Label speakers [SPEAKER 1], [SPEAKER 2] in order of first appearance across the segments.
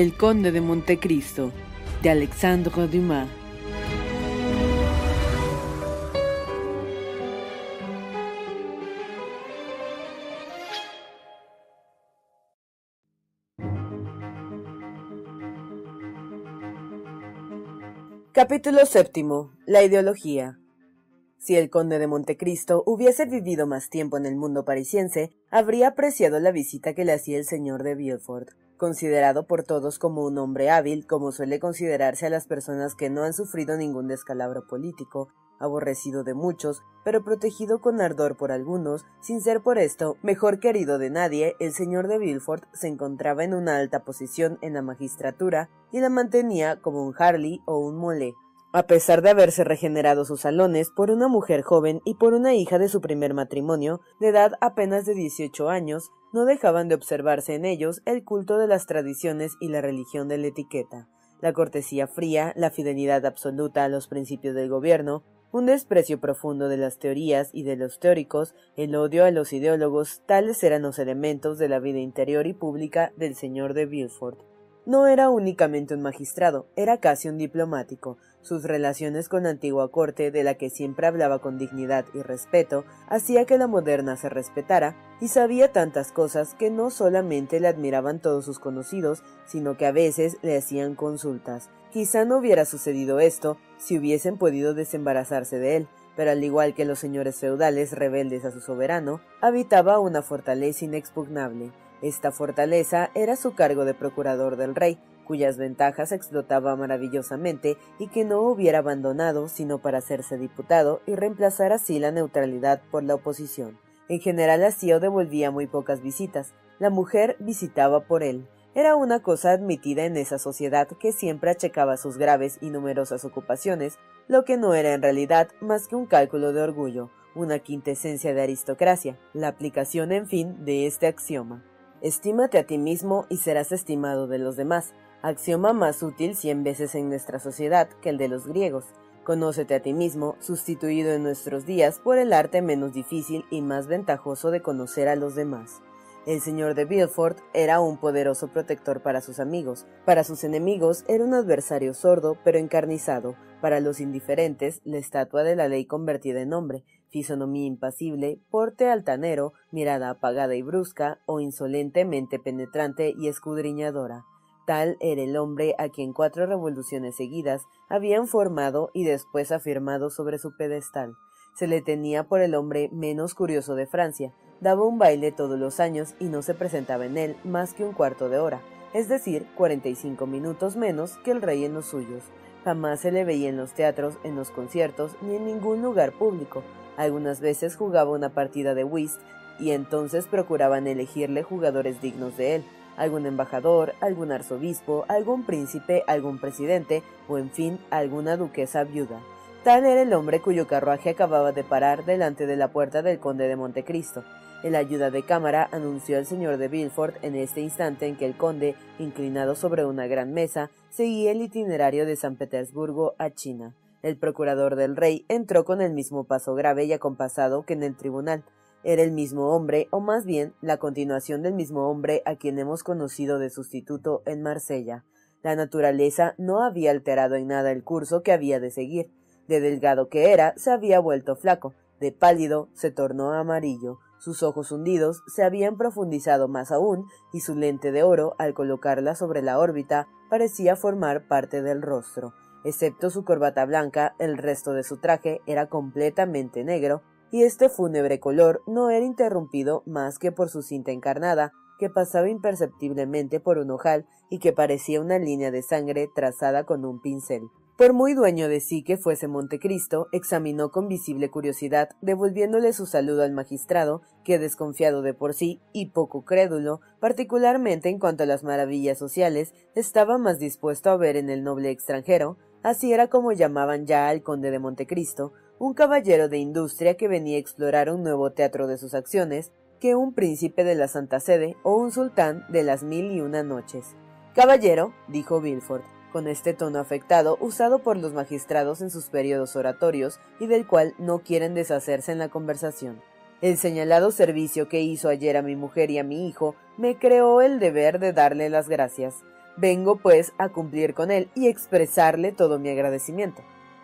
[SPEAKER 1] El Conde de Montecristo, de Alexandre Dumas. Capítulo séptimo. La ideología. Si el conde de Montecristo hubiese vivido más tiempo en el mundo parisiense, habría apreciado la visita que le hacía el señor de Villefort considerado por todos como un hombre hábil, como suele considerarse a las personas que no han sufrido ningún descalabro político, aborrecido de muchos, pero protegido con ardor por algunos, sin ser por esto mejor querido de nadie, el señor de Villefort se encontraba en una alta posición en la magistratura y la mantenía como un Harley o un Mole, a pesar de haberse regenerado sus salones por una mujer joven y por una hija de su primer matrimonio, de edad apenas de 18 años, no dejaban de observarse en ellos el culto de las tradiciones y la religión de la etiqueta, la cortesía fría, la fidelidad absoluta a los principios del gobierno, un desprecio profundo de las teorías y de los teóricos, el odio a los ideólogos, tales eran los elementos de la vida interior y pública del señor de Villefort. No era únicamente un magistrado, era casi un diplomático, sus relaciones con la antigua corte, de la que siempre hablaba con dignidad y respeto, hacía que la moderna se respetara, y sabía tantas cosas que no solamente le admiraban todos sus conocidos, sino que a veces le hacían consultas. Quizá no hubiera sucedido esto si hubiesen podido desembarazarse de él, pero al igual que los señores feudales rebeldes a su soberano, habitaba una fortaleza inexpugnable. Esta fortaleza era su cargo de procurador del rey, cuyas ventajas explotaba maravillosamente y que no hubiera abandonado sino para hacerse diputado y reemplazar así la neutralidad por la oposición. En general hacía o devolvía muy pocas visitas. La mujer visitaba por él. Era una cosa admitida en esa sociedad que siempre achecaba sus graves y numerosas ocupaciones, lo que no era en realidad más que un cálculo de orgullo, una quintesencia de aristocracia, la aplicación, en fin, de este axioma. Estímate a ti mismo y serás estimado de los demás, axioma más útil cien veces en nuestra sociedad que el de los griegos. Conócete a ti mismo, sustituido en nuestros días por el arte menos difícil y más ventajoso de conocer a los demás. El señor de Villefort era un poderoso protector para sus amigos, para sus enemigos era un adversario sordo pero encarnizado, para los indiferentes la estatua de la ley convertida en hombre, fisonomía impasible, porte altanero, mirada apagada y brusca o insolentemente penetrante y escudriñadora. Tal era el hombre a quien cuatro revoluciones seguidas habían formado y después afirmado sobre su pedestal. Se le tenía por el hombre menos curioso de Francia, daba un baile todos los años y no se presentaba en él más que un cuarto de hora, es decir, cuarenta y cinco minutos menos que el rey en los suyos. Jamás se le veía en los teatros, en los conciertos, ni en ningún lugar público. Algunas veces jugaba una partida de whist y entonces procuraban elegirle jugadores dignos de él, algún embajador, algún arzobispo, algún príncipe, algún presidente o en fin alguna duquesa viuda. Tal era el hombre cuyo carruaje acababa de parar delante de la puerta del conde de Montecristo. El ayuda de cámara anunció al señor de Villefort en este instante en que el conde, inclinado sobre una gran mesa, seguía el itinerario de San Petersburgo a China. El procurador del rey entró con el mismo paso grave y acompasado que en el tribunal. Era el mismo hombre, o más bien la continuación del mismo hombre a quien hemos conocido de sustituto en Marsella. La naturaleza no había alterado en nada el curso que había de seguir. De delgado que era, se había vuelto flaco, de pálido se tornó amarillo, Sus ojos hundidos se habían profundizado más aún, y su lente de oro, al colocarla sobre la órbita, parecía formar parte del rostro. Excepto su corbata blanca, el resto de su traje era completamente negro, y este fúnebre color no era interrumpido más que por su cinta encarnada, que pasaba imperceptiblemente por un ojal y que parecía una línea de sangre trazada con un pincel. Por muy dueño de sí que fuese Montecristo, examinó con visible curiosidad, devolviéndole su saludo al magistrado, que desconfiado de por sí y poco crédulo, particularmente en cuanto a las maravillas sociales, estaba más dispuesto a ver en el noble extranjero, así era como llamaban ya al conde de Montecristo, un caballero de industria que venía a explorar un nuevo teatro de sus acciones, que un príncipe de la Santa Sede o un sultán de las mil y una noches. Caballero, dijo Bilford, con este tono afectado usado por los magistrados en sus periodos oratorios y del cual no quieren deshacerse en la conversación. El señalado servicio que hizo ayer a mi mujer y a mi hijo me creó el deber de darle las gracias. Vengo, pues, a cumplir con él y expresarle todo mi agradecimiento.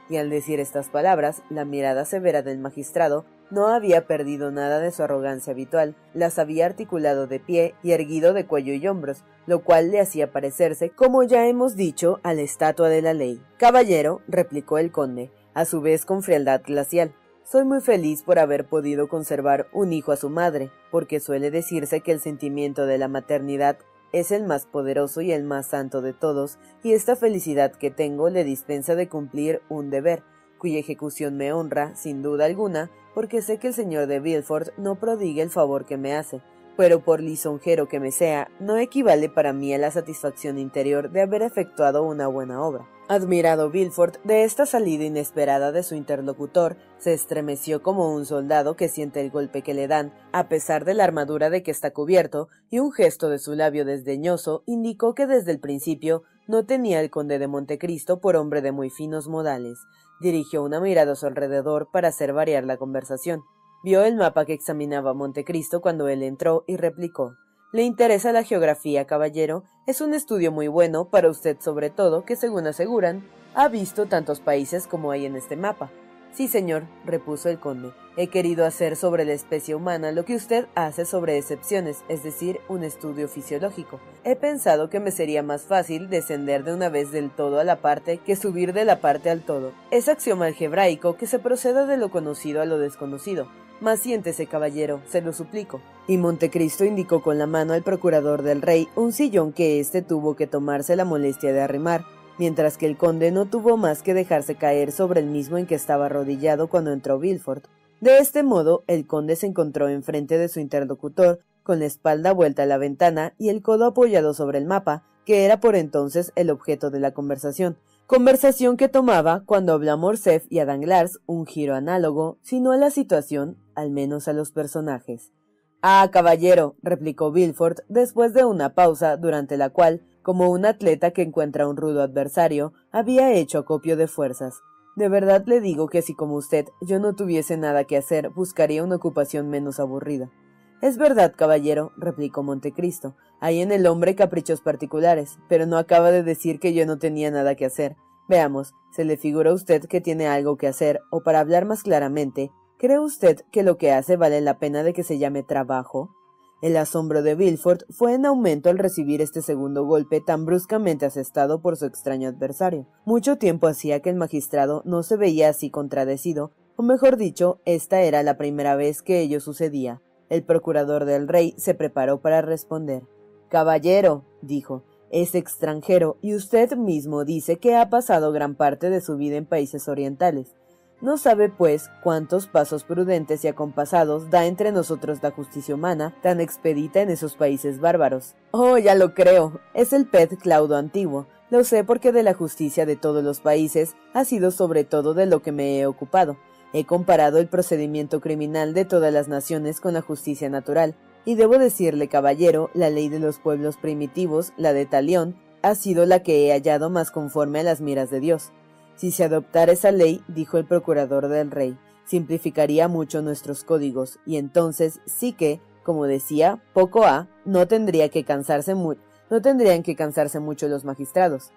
[SPEAKER 1] Y al decir estas palabras, la mirada severa del magistrado no había perdido nada de su arrogancia habitual, las había articulado de pie y erguido de cuello y hombros, lo cual le hacía parecerse, como ya hemos dicho, a la estatua de la ley. Caballero, replicó el conde, a su vez con frialdad glacial. Soy muy feliz por haber podido conservar un hijo a su madre, porque suele decirse que el sentimiento de la maternidad es el más poderoso y el más santo de todos, y esta felicidad que tengo le dispensa de cumplir un deber, cuya ejecución me honra, sin duda alguna, porque sé que el señor de Villefort no prodigue el favor que me hace, pero por lisonjero que me sea, no equivale para mí a la satisfacción interior de haber efectuado una buena obra. Admirado Villefort de esta salida inesperada de su interlocutor, se estremeció como un soldado que siente el golpe que le dan, a pesar de la armadura de que está cubierto, y un gesto de su labio desdeñoso indicó que desde el principio no tenía el conde de Montecristo por hombre de muy finos modales. Dirigió una mirada a su alrededor para hacer variar la conversación. Vio el mapa que examinaba Montecristo cuando él entró y replicó ¿Le interesa la geografía, caballero? Es un estudio muy bueno, para usted sobre todo, que según aseguran, ha visto tantos países como hay en este mapa. Sí, señor, repuso el conde. He querido hacer sobre la especie humana lo que usted hace sobre excepciones, es decir, un estudio fisiológico. He pensado que me sería más fácil descender de una vez del todo a la parte que subir de la parte al todo. Es axioma algebraico que se proceda de lo conocido a lo desconocido. Mas siéntese, caballero, se lo suplico. Y Montecristo indicó con la mano al procurador del rey un sillón que éste tuvo que tomarse la molestia de arrimar mientras que el conde no tuvo más que dejarse caer sobre el mismo en que estaba arrodillado cuando entró Villefort. De este modo, el conde se encontró enfrente de su interlocutor, con la espalda vuelta a la ventana y el codo apoyado sobre el mapa, que era por entonces el objeto de la conversación. Conversación que tomaba, cuando habla Morcerf y a Danglars, un giro análogo, sino a la situación, al menos a los personajes. Ah, caballero, replicó Villefort después de una pausa durante la cual como un atleta que encuentra un rudo adversario, había hecho acopio de fuerzas. De verdad le digo que si como usted yo no tuviese nada que hacer, buscaría una ocupación menos aburrida. Es verdad, caballero, replicó Montecristo, hay en el hombre caprichos particulares, pero no acaba de decir que yo no tenía nada que hacer. Veamos, ¿se le figura a usted que tiene algo que hacer? O para hablar más claramente, ¿cree usted que lo que hace vale la pena de que se llame trabajo? El asombro de Villefort fue en aumento al recibir este segundo golpe tan bruscamente asestado por su extraño adversario. Mucho tiempo hacía que el magistrado no se veía así contradecido, o mejor dicho, esta era la primera vez que ello sucedía. El procurador del rey se preparó para responder. Caballero, dijo, es extranjero y usted mismo dice que ha pasado gran parte de su vida en países orientales. No sabe, pues, cuántos pasos prudentes y acompasados da entre nosotros la justicia humana, tan expedita en esos países bárbaros. Oh, ya lo creo. Es el pet claudo antiguo. Lo sé porque de la justicia de todos los países ha sido sobre todo de lo que me he ocupado. He comparado el procedimiento criminal de todas las naciones con la justicia natural, y debo decirle, caballero, la ley de los pueblos primitivos, la de Talión, ha sido la que he hallado más conforme a las miras de Dios. Si se adoptara esa ley, dijo el procurador del rey, simplificaría mucho nuestros códigos, y entonces sí que, como decía, poco a, no tendría que cansarse no tendrían que cansarse mucho los magistrados.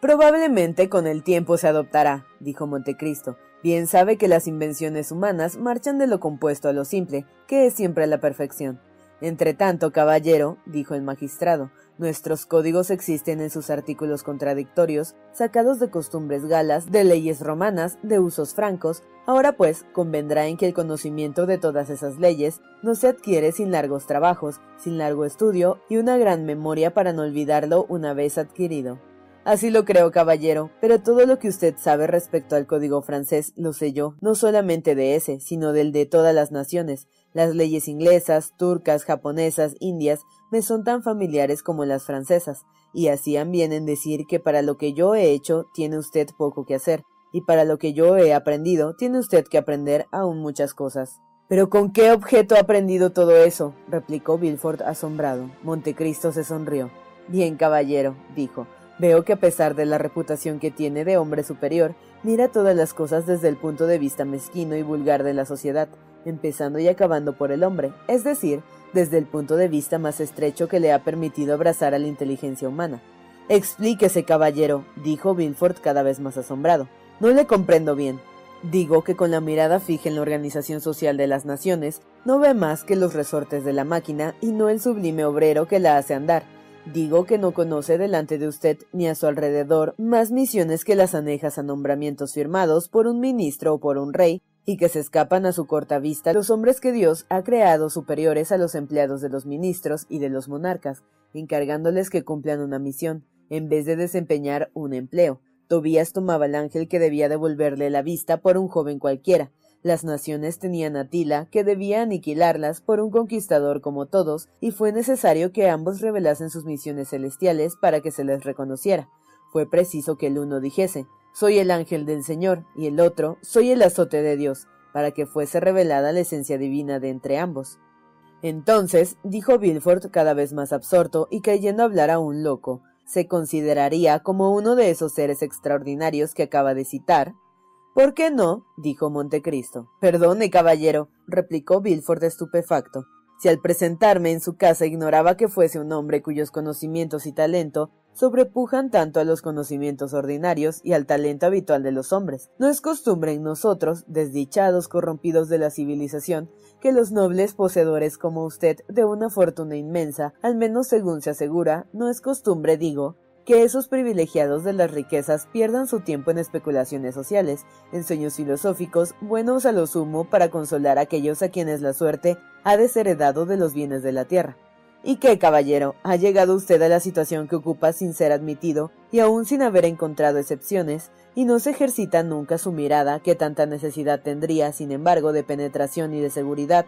[SPEAKER 1] Probablemente con el tiempo se adoptará, dijo Montecristo, Bien sabe que las invenciones humanas marchan de lo compuesto a lo simple, que es siempre la perfección. Entre tanto, caballero, dijo el magistrado, nuestros códigos existen en sus artículos contradictorios, sacados de costumbres galas, de leyes romanas, de usos francos. Ahora pues, convendrá en que el conocimiento de todas esas leyes no se adquiere sin largos trabajos, sin largo estudio y una gran memoria para no olvidarlo una vez adquirido. Así lo creo, caballero, pero todo lo que usted sabe respecto al código francés lo sé yo, no solamente de ese, sino del de todas las naciones, las leyes inglesas, turcas, japonesas, indias, me son tan familiares como las francesas, y hacían bien en decir que para lo que yo he hecho tiene usted poco que hacer, y para lo que yo he aprendido tiene usted que aprender aún muchas cosas. ¿Pero con qué objeto ha aprendido todo eso? replicó Bilford asombrado. Montecristo se sonrió. Bien, caballero, dijo. Veo que a pesar de la reputación que tiene de hombre superior, mira todas las cosas desde el punto de vista mezquino y vulgar de la sociedad, empezando y acabando por el hombre, es decir, desde el punto de vista más estrecho que le ha permitido abrazar a la inteligencia humana. Explíquese, caballero, dijo Bilford cada vez más asombrado. No le comprendo bien. Digo que con la mirada fija en la organización social de las naciones, no ve más que los resortes de la máquina y no el sublime obrero que la hace andar. Digo que no conoce delante de usted ni a su alrededor más misiones que las anejas a nombramientos firmados por un ministro o por un rey, y que se escapan a su corta vista los hombres que Dios ha creado superiores a los empleados de los ministros y de los monarcas, encargándoles que cumplan una misión, en vez de desempeñar un empleo. Tobías tomaba el ángel que debía devolverle la vista por un joven cualquiera. Las naciones tenían a Tila, que debía aniquilarlas por un conquistador como todos, y fue necesario que ambos revelasen sus misiones celestiales para que se les reconociera. Fue preciso que el uno dijese soy el ángel del Señor, y el otro, soy el azote de Dios, para que fuese revelada la esencia divina de entre ambos. Entonces, dijo Bilford cada vez más absorto y creyendo hablar a un loco, se consideraría como uno de esos seres extraordinarios que acaba de citar. ¿Por qué no? dijo Montecristo. Perdone, caballero, replicó Bilford estupefacto. Si al presentarme en su casa ignoraba que fuese un hombre cuyos conocimientos y talento sobrepujan tanto a los conocimientos ordinarios y al talento habitual de los hombres. No es costumbre en nosotros, desdichados corrompidos de la civilización, que los nobles poseedores como usted de una fortuna inmensa, al menos según se asegura, no es costumbre, digo, que esos privilegiados de las riquezas pierdan su tiempo en especulaciones sociales, en sueños filosóficos, buenos a lo sumo para consolar a aquellos a quienes la suerte ha desheredado de los bienes de la tierra. ¿Y qué, caballero? ¿Ha llegado usted a la situación que ocupa sin ser admitido y aún sin haber encontrado excepciones, y no se ejercita nunca su mirada, que tanta necesidad tendría, sin embargo, de penetración y de seguridad,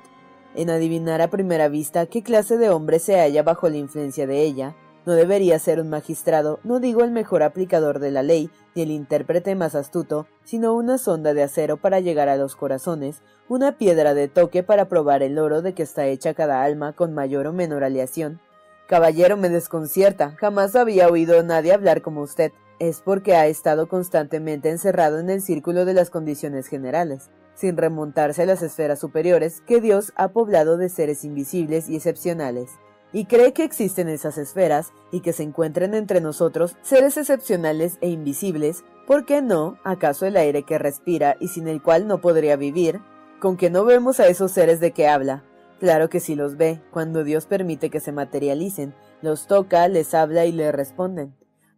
[SPEAKER 1] en adivinar a primera vista qué clase de hombre se halla bajo la influencia de ella, no debería ser un magistrado, no digo el mejor aplicador de la ley, ni el intérprete más astuto, sino una sonda de acero para llegar a los corazones, una piedra de toque para probar el oro de que está hecha cada alma con mayor o menor aleación. Caballero, me desconcierta, jamás había oído a nadie hablar como usted. Es porque ha estado constantemente encerrado en el círculo de las condiciones generales, sin remontarse a las esferas superiores que Dios ha poblado de seres invisibles y excepcionales y cree que existen esas esferas y que se encuentren entre nosotros seres excepcionales e invisibles, ¿por qué no, acaso el aire que respira y sin el cual no podría vivir? ¿Con que no vemos a esos seres de que habla? Claro que sí los ve, cuando Dios permite que se materialicen, los toca, les habla y le responden.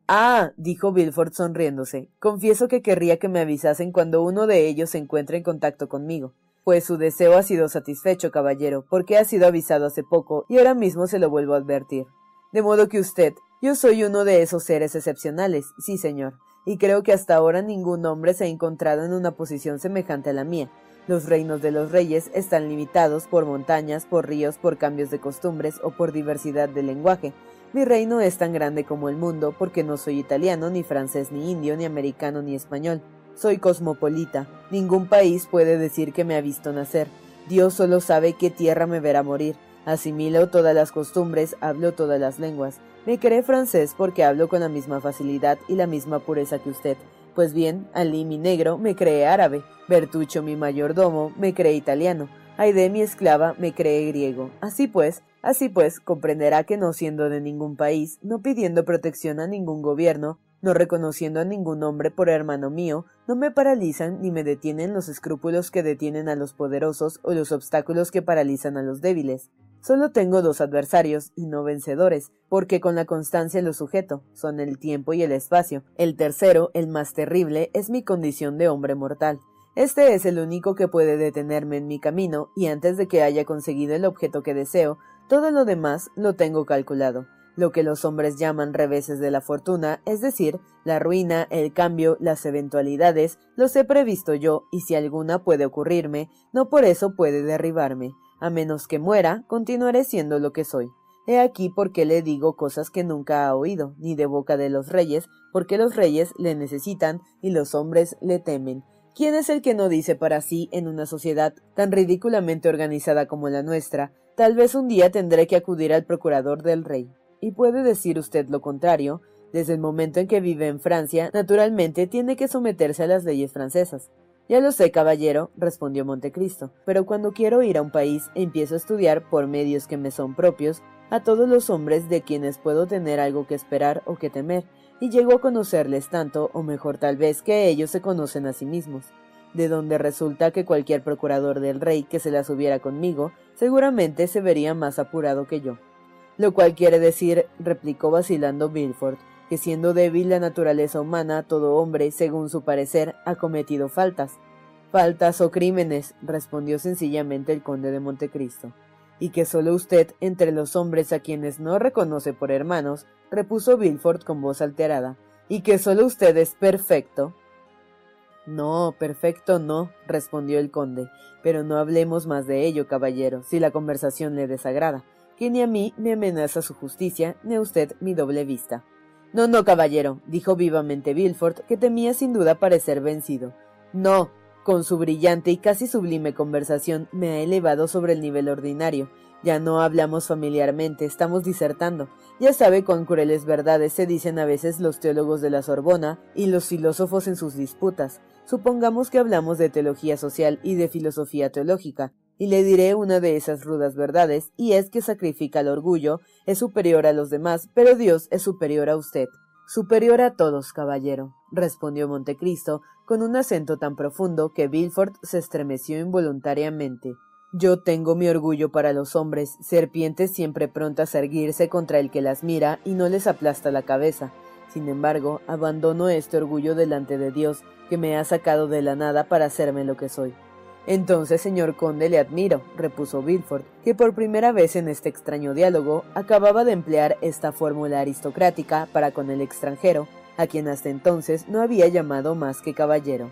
[SPEAKER 1] Ah, dijo Bilford sonriéndose, confieso que querría que me avisasen cuando uno de ellos se encuentre en contacto conmigo pues su deseo ha sido satisfecho, caballero, porque ha sido avisado hace poco y ahora mismo se lo vuelvo a advertir. De modo que usted, yo soy uno de esos seres excepcionales, sí, señor, y creo que hasta ahora ningún hombre se ha encontrado en una posición semejante a la mía. Los reinos de los reyes están limitados por montañas, por ríos, por cambios de costumbres o por diversidad de lenguaje. Mi reino es tan grande como el mundo porque no soy italiano, ni francés, ni indio, ni americano, ni español. Soy cosmopolita. Ningún país puede decir que me ha visto nacer. Dios solo sabe qué tierra me verá morir. Asimilo todas las costumbres, hablo todas las lenguas. Me cree francés porque hablo con la misma facilidad y la misma pureza que usted. Pues bien, Ali mi negro me cree árabe, Bertuccio mi mayordomo me cree italiano, Aide mi esclava me cree griego. Así pues, así pues, comprenderá que no siendo de ningún país, no pidiendo protección a ningún gobierno, No reconociendo a ningún hombre por hermano mío, no me paralizan ni me detienen los escrúpulos que detienen a los poderosos o los obstáculos que paralizan a los débiles. Solo tengo dos adversarios, y no vencedores, porque con la constancia los sujeto, son el tiempo y el espacio. El tercero, el más terrible, es mi condición de hombre mortal. Este es el único que puede detenerme en mi camino, y antes de que haya conseguido el objeto que deseo, todo lo demás lo tengo calculado. Lo que los hombres llaman reveses de la fortuna, es decir, la ruina, el cambio, las eventualidades, los he previsto yo, y si alguna puede ocurrirme, no por eso puede derribarme. A menos que muera, continuaré siendo lo que soy. He aquí por qué le digo cosas que nunca ha oído, ni de boca de los reyes, porque los reyes le necesitan y los hombres le temen. ¿Quién es el que no dice para sí en una sociedad tan ridículamente organizada como la nuestra, tal vez un día tendré que acudir al procurador del rey? Y puede decir usted lo contrario, desde el momento en que vive en Francia, naturalmente tiene que someterse a las leyes francesas. Ya lo sé, caballero, respondió Montecristo, pero cuando quiero ir a un país empiezo a estudiar por medios que me son propios a todos los hombres de quienes puedo tener algo que esperar o que temer, y llego a conocerles tanto, o mejor tal vez, que ellos se conocen a sí mismos, de donde resulta que cualquier procurador del rey que se las hubiera conmigo, seguramente se vería más apurado que yo. Lo cual quiere decir, replicó vacilando Milford, que siendo débil la naturaleza humana, todo hombre, según su parecer, ha cometido faltas. Faltas o crímenes, respondió sencillamente el conde de Montecristo. Y que solo usted, entre los hombres a quienes no reconoce por hermanos, repuso Bilford con voz alterada, y que solo usted es perfecto. No, perfecto no, respondió el conde, pero no hablemos más de ello, caballero, si la conversación le desagrada, que ni a mí me amenaza su justicia, ni a usted mi doble vista. No, no, caballero, dijo vivamente Bilford, que temía sin duda parecer vencido. No, con su brillante y casi sublime conversación me ha elevado sobre el nivel ordinario. Ya no hablamos familiarmente, estamos disertando. Ya sabe cuán crueles verdades se dicen a veces los teólogos de la Sorbona y los filósofos en sus disputas. Supongamos que hablamos de teología social y de filosofía teológica, y le diré una de esas rudas verdades, y es que sacrifica el orgullo, es superior a los demás, pero Dios es superior a usted. Superior a todos, caballero, respondió Montecristo, con un acento tan profundo que Bilford se estremeció involuntariamente. Yo tengo mi orgullo para los hombres, serpientes siempre prontas a erguirse contra el que las mira y no les aplasta la cabeza. Sin embargo, abandono este orgullo delante de Dios, que me ha sacado de la nada para hacerme lo que soy. Entonces, señor conde, le admiro, repuso Bilford, que por primera vez en este extraño diálogo acababa de emplear esta fórmula aristocrática para con el extranjero, a quien hasta entonces no había llamado más que caballero.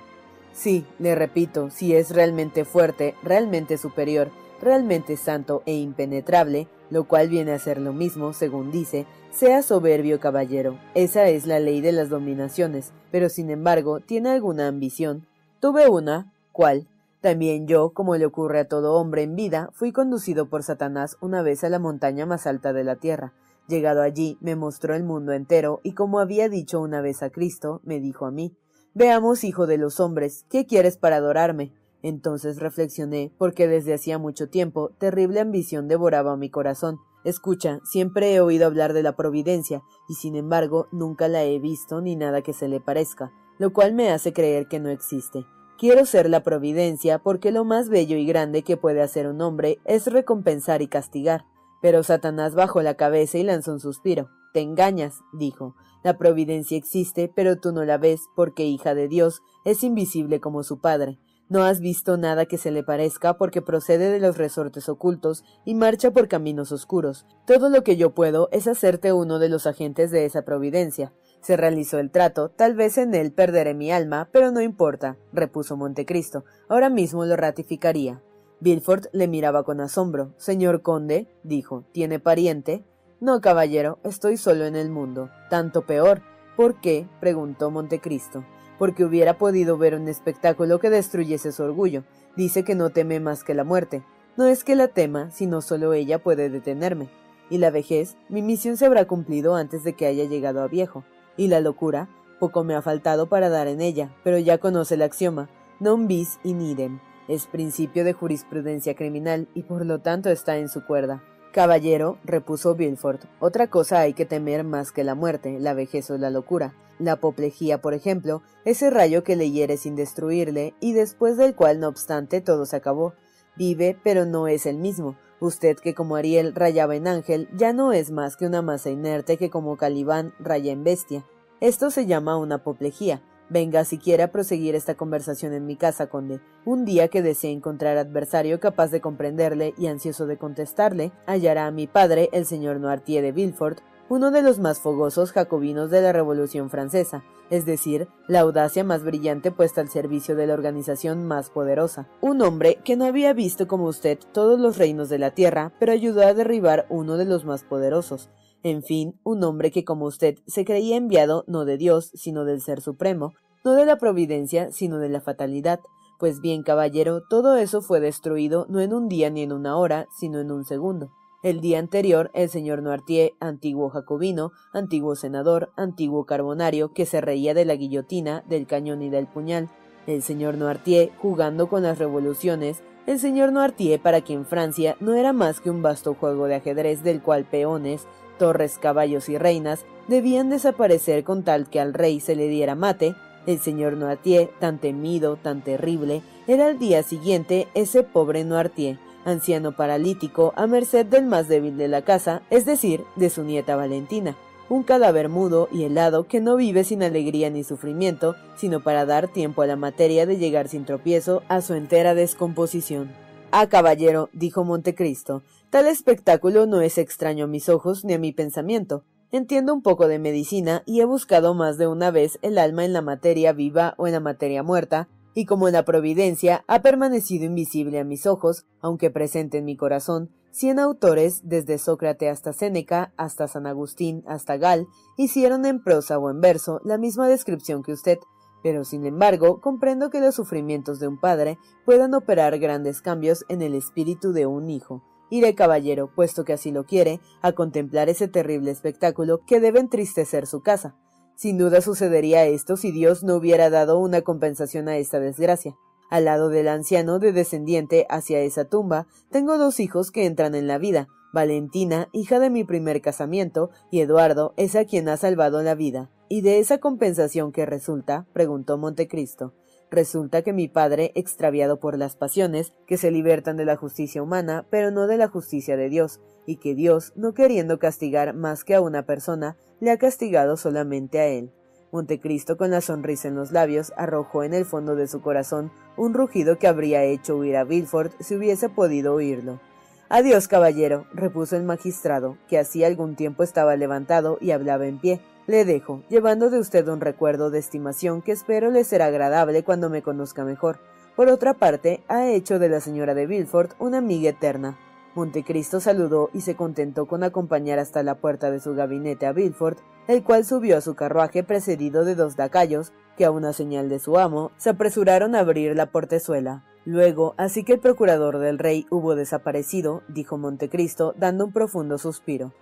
[SPEAKER 1] Sí, le repito, si es realmente fuerte, realmente superior, realmente santo e impenetrable, lo cual viene a ser lo mismo, según dice, sea soberbio caballero. Esa es la ley de las dominaciones, pero sin embargo, ¿tiene alguna ambición? Tuve una, ¿cuál? También yo, como le ocurre a todo hombre en vida, fui conducido por Satanás una vez a la montaña más alta de la tierra. Llegado allí, me mostró el mundo entero, y como había dicho una vez a Cristo, me dijo a mí Veamos, hijo de los hombres, ¿qué quieres para adorarme? Entonces reflexioné, porque desde hacía mucho tiempo terrible ambición devoraba mi corazón. Escucha, siempre he oído hablar de la providencia, y sin embargo nunca la he visto ni nada que se le parezca, lo cual me hace creer que no existe. Quiero ser la providencia porque lo más bello y grande que puede hacer un hombre es recompensar y castigar. Pero Satanás bajó la cabeza y lanzó un suspiro. Te engañas, dijo. La providencia existe, pero tú no la ves porque, hija de Dios, es invisible como su Padre. No has visto nada que se le parezca porque procede de los resortes ocultos y marcha por caminos oscuros. Todo lo que yo puedo es hacerte uno de los agentes de esa providencia. Se realizó el trato, tal vez en él perderé mi alma, pero no importa, repuso Montecristo. Ahora mismo lo ratificaría. Bilford le miraba con asombro. Señor conde, dijo, ¿tiene pariente? No, caballero, estoy solo en el mundo. Tanto peor. ¿Por qué? preguntó Montecristo. Porque hubiera podido ver un espectáculo que destruyese su orgullo. Dice que no teme más que la muerte. No es que la tema, sino solo ella puede detenerme. Y la vejez, mi misión se habrá cumplido antes de que haya llegado a viejo. Y la locura, poco me ha faltado para dar en ella, pero ya conoce el axioma, non bis in idem. Es principio de jurisprudencia criminal y por lo tanto está en su cuerda. Caballero, repuso Bilford, otra cosa hay que temer más que la muerte, la vejez o la locura. La apoplejía, por ejemplo, ese rayo que le hiere sin destruirle y después del cual, no obstante, todo se acabó. Vive, pero no es el mismo. Usted que como Ariel rayaba en ángel, ya no es más que una masa inerte que como Calibán raya en bestia. Esto se llama una apoplejía. Venga si quiere proseguir esta conversación en mi casa, conde. Un día que desee encontrar adversario capaz de comprenderle y ansioso de contestarle, hallará a mi padre, el señor Noirtier de Villefort, uno de los más fogosos jacobinos de la Revolución Francesa, es decir, la audacia más brillante puesta al servicio de la organización más poderosa. Un hombre que no había visto como usted todos los reinos de la tierra, pero ayudó a derribar uno de los más poderosos. En fin, un hombre que como usted se creía enviado no de Dios, sino del Ser Supremo, no de la providencia, sino de la fatalidad. Pues bien, caballero, todo eso fue destruido no en un día ni en una hora, sino en un segundo. El día anterior, el señor Noirtier, antiguo jacobino, antiguo senador, antiguo carbonario, que se reía de la guillotina, del cañón y del puñal. El señor Noirtier, jugando con las revoluciones, el señor Noirtier para quien Francia no era más que un vasto juego de ajedrez del cual peones, torres, caballos y reinas debían desaparecer con tal que al rey se le diera mate, el señor Noirtier, tan temido, tan terrible, era al día siguiente ese pobre Noirtier, anciano paralítico a merced del más débil de la casa, es decir, de su nieta Valentina, un cadáver mudo y helado que no vive sin alegría ni sufrimiento, sino para dar tiempo a la materia de llegar sin tropiezo a su entera descomposición. Ah, caballero, dijo Montecristo, tal espectáculo no es extraño a mis ojos ni a mi pensamiento. Entiendo un poco de medicina y he buscado más de una vez el alma en la materia viva o en la materia muerta, y como la providencia ha permanecido invisible a mis ojos, aunque presente en mi corazón, cien autores, desde Sócrates hasta Séneca, hasta San Agustín, hasta Gal, hicieron en prosa o en verso la misma descripción que usted, pero sin embargo comprendo que los sufrimientos de un padre puedan operar grandes cambios en el espíritu de un hijo. Iré, caballero, puesto que así lo quiere, a contemplar ese terrible espectáculo que debe entristecer su casa. Sin duda sucedería esto si Dios no hubiera dado una compensación a esta desgracia. Al lado del anciano de descendiente hacia esa tumba, tengo dos hijos que entran en la vida, Valentina, hija de mi primer casamiento, y Eduardo es a quien ha salvado la vida. ¿Y de esa compensación qué resulta? preguntó Montecristo. Resulta que mi padre, extraviado por las pasiones, que se libertan de la justicia humana, pero no de la justicia de Dios, y que Dios, no queriendo castigar más que a una persona, le ha castigado solamente a él. Montecristo, con la sonrisa en los labios, arrojó en el fondo de su corazón un rugido que habría hecho huir a Villefort si hubiese podido oírlo. Adiós, caballero, repuso el magistrado, que hacía algún tiempo estaba levantado y hablaba en pie. Le dejo, llevando de usted un recuerdo de estimación que espero le será agradable cuando me conozca mejor. Por otra parte, ha hecho de la señora de Villefort una amiga eterna. Montecristo saludó y se contentó con acompañar hasta la puerta de su gabinete a Villefort, el cual subió a su carruaje precedido de dos lacayos, que a una señal de su amo se apresuraron a abrir la portezuela. Luego, así que el procurador del rey hubo desaparecido, dijo Montecristo, dando un profundo suspiro.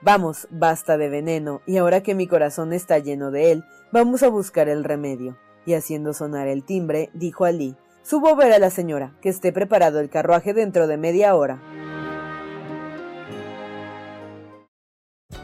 [SPEAKER 1] Vamos, basta de veneno, y ahora que mi corazón está lleno de él, vamos a buscar el remedio. Y haciendo sonar el timbre, dijo Alí, Subo a ver a la señora, que esté preparado el carruaje dentro de media hora.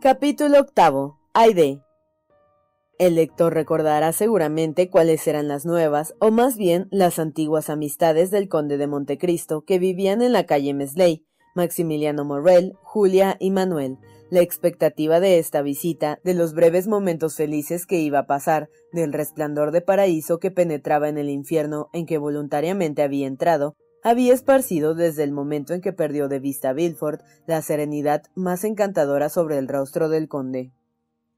[SPEAKER 1] Capítulo octavo. Aide. El lector recordará seguramente cuáles eran las nuevas, o más bien las antiguas amistades del conde de Montecristo que vivían en la calle Mesley, Maximiliano Morrel, Julia y Manuel. La expectativa de esta visita, de los breves momentos felices que iba a pasar, del resplandor de paraíso que penetraba en el infierno en que voluntariamente había entrado, había esparcido desde el momento en que perdió de vista a Villefort la serenidad más encantadora sobre el rostro del conde.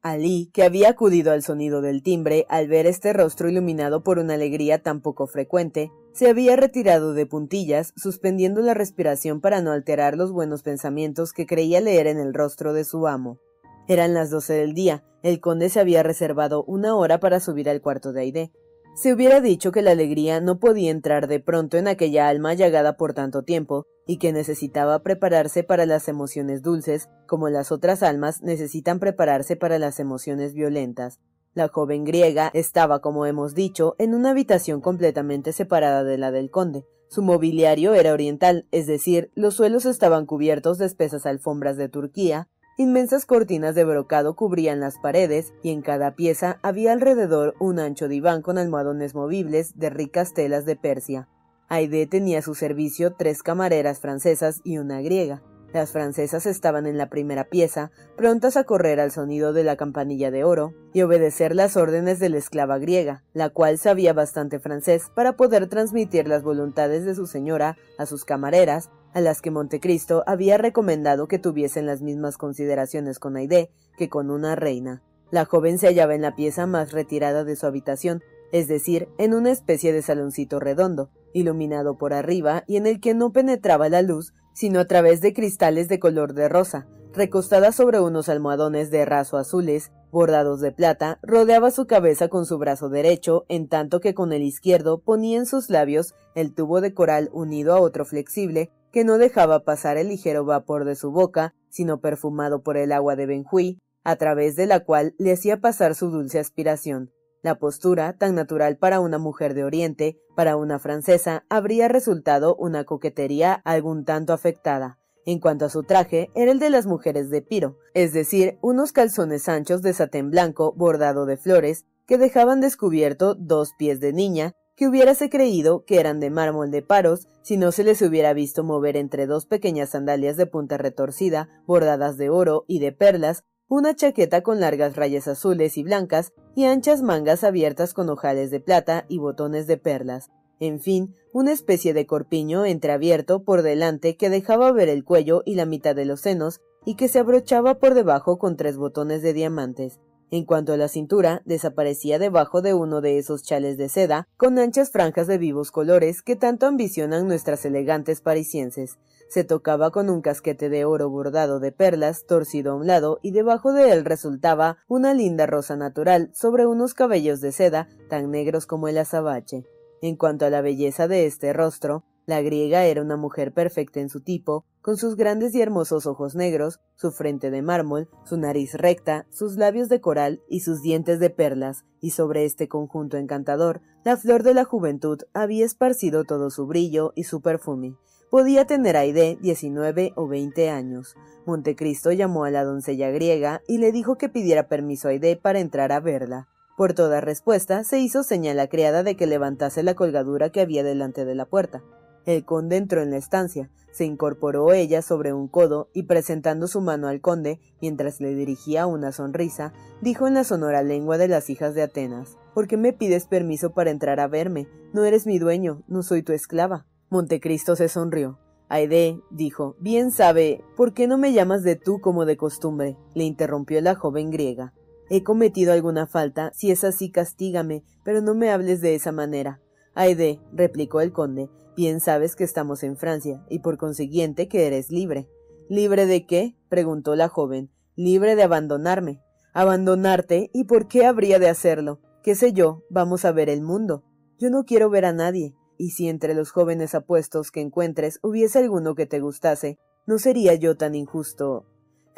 [SPEAKER 1] Alí, que había acudido al sonido del timbre al ver este rostro iluminado por una alegría tan poco frecuente, Se había retirado de puntillas, suspendiendo la respiración para no alterar los buenos pensamientos que creía leer en el rostro de su amo. Eran las doce del día. El conde se había reservado una hora para subir al cuarto de Aide. Se hubiera dicho que la alegría no podía entrar de pronto en aquella alma llagada por tanto tiempo, y que necesitaba prepararse para las emociones dulces, como las otras almas necesitan prepararse para las emociones violentas. La joven griega estaba, como hemos dicho, en una habitación completamente separada de la del conde. Su mobiliario era oriental, es decir, los suelos estaban cubiertos de espesas alfombras de Turquía, inmensas cortinas de brocado cubrían las paredes, y en cada pieza había alrededor un ancho diván con almohadones movibles de ricas telas de Persia. Aide tenía a su servicio tres camareras francesas y una griega. Las francesas estaban en la primera pieza, prontas a correr al sonido de la campanilla de oro y obedecer las órdenes de la esclava griega, la cual sabía bastante francés para poder transmitir las voluntades de su señora a sus camareras, a las que Montecristo había recomendado que tuviesen las mismas consideraciones con Aide que con una reina. La joven se hallaba en la pieza más retirada de su habitación, es decir, en una especie de saloncito redondo, iluminado por arriba y en el que no penetraba la luz sino a través de cristales de color de rosa. Recostada sobre unos almohadones de raso azules, bordados de plata, rodeaba su cabeza con su brazo derecho, en tanto que con el izquierdo ponía en sus labios el tubo de coral unido a otro flexible que no dejaba pasar el ligero vapor de su boca, sino perfumado por el agua de Benjuí, a través de la cual le hacía pasar su dulce aspiración. La postura, tan natural para una mujer de Oriente, para una francesa, habría resultado una coquetería algún tanto afectada. En cuanto a su traje, era el de las mujeres de Piro, es decir, unos calzones anchos de satén blanco bordado de flores, que dejaban descubierto dos pies de niña, que hubiérase creído que eran de mármol de paros si no se les hubiera visto mover entre dos pequeñas sandalias de punta retorcida, bordadas de oro y de perlas, una chaqueta con largas rayas azules y blancas y anchas mangas abiertas con ojales de plata y botones de perlas. En fin, una especie de corpiño entreabierto por delante que dejaba ver el cuello y la mitad de los senos y que se abrochaba por debajo con tres botones de diamantes. En cuanto a la cintura, desaparecía debajo de uno de esos chales de seda, con anchas franjas de vivos colores que tanto ambicionan nuestras elegantes parisienses se tocaba con un casquete de oro bordado de perlas, torcido a un lado, y debajo de él resultaba una linda rosa natural sobre unos cabellos de seda tan negros como el azabache. En cuanto a la belleza de este rostro, la griega era una mujer perfecta en su tipo, con sus grandes y hermosos ojos negros, su frente de mármol, su nariz recta, sus labios de coral y sus dientes de perlas, y sobre este conjunto encantador, la flor de la juventud había esparcido todo su brillo y su perfume. Podía tener Aide diecinueve o veinte años. Montecristo llamó a la doncella griega y le dijo que pidiera permiso a Aide para entrar a verla. Por toda respuesta, se hizo señal a criada de que levantase la colgadura que había delante de la puerta. El conde entró en la estancia, se incorporó ella sobre un codo y presentando su mano al conde, mientras le dirigía una sonrisa, dijo en la sonora lengua de las hijas de Atenas ¿Por qué me pides permiso para entrar a verme? No eres mi dueño, no soy tu esclava. Montecristo se sonrió. Aide, dijo, bien sabe, ¿por qué no me llamas de tú como de costumbre? le interrumpió la joven griega. He cometido alguna falta, si es así castígame, pero no me hables de esa manera. Aide, replicó el conde, bien sabes que estamos en Francia, y por consiguiente que eres libre. ¿Libre de qué? preguntó la joven. Libre de abandonarme. Abandonarte, ¿y por qué habría de hacerlo? ¿Qué sé yo? Vamos a ver el mundo. Yo no quiero ver a nadie y si entre los jóvenes apuestos que encuentres hubiese alguno que te gustase, no sería yo tan injusto.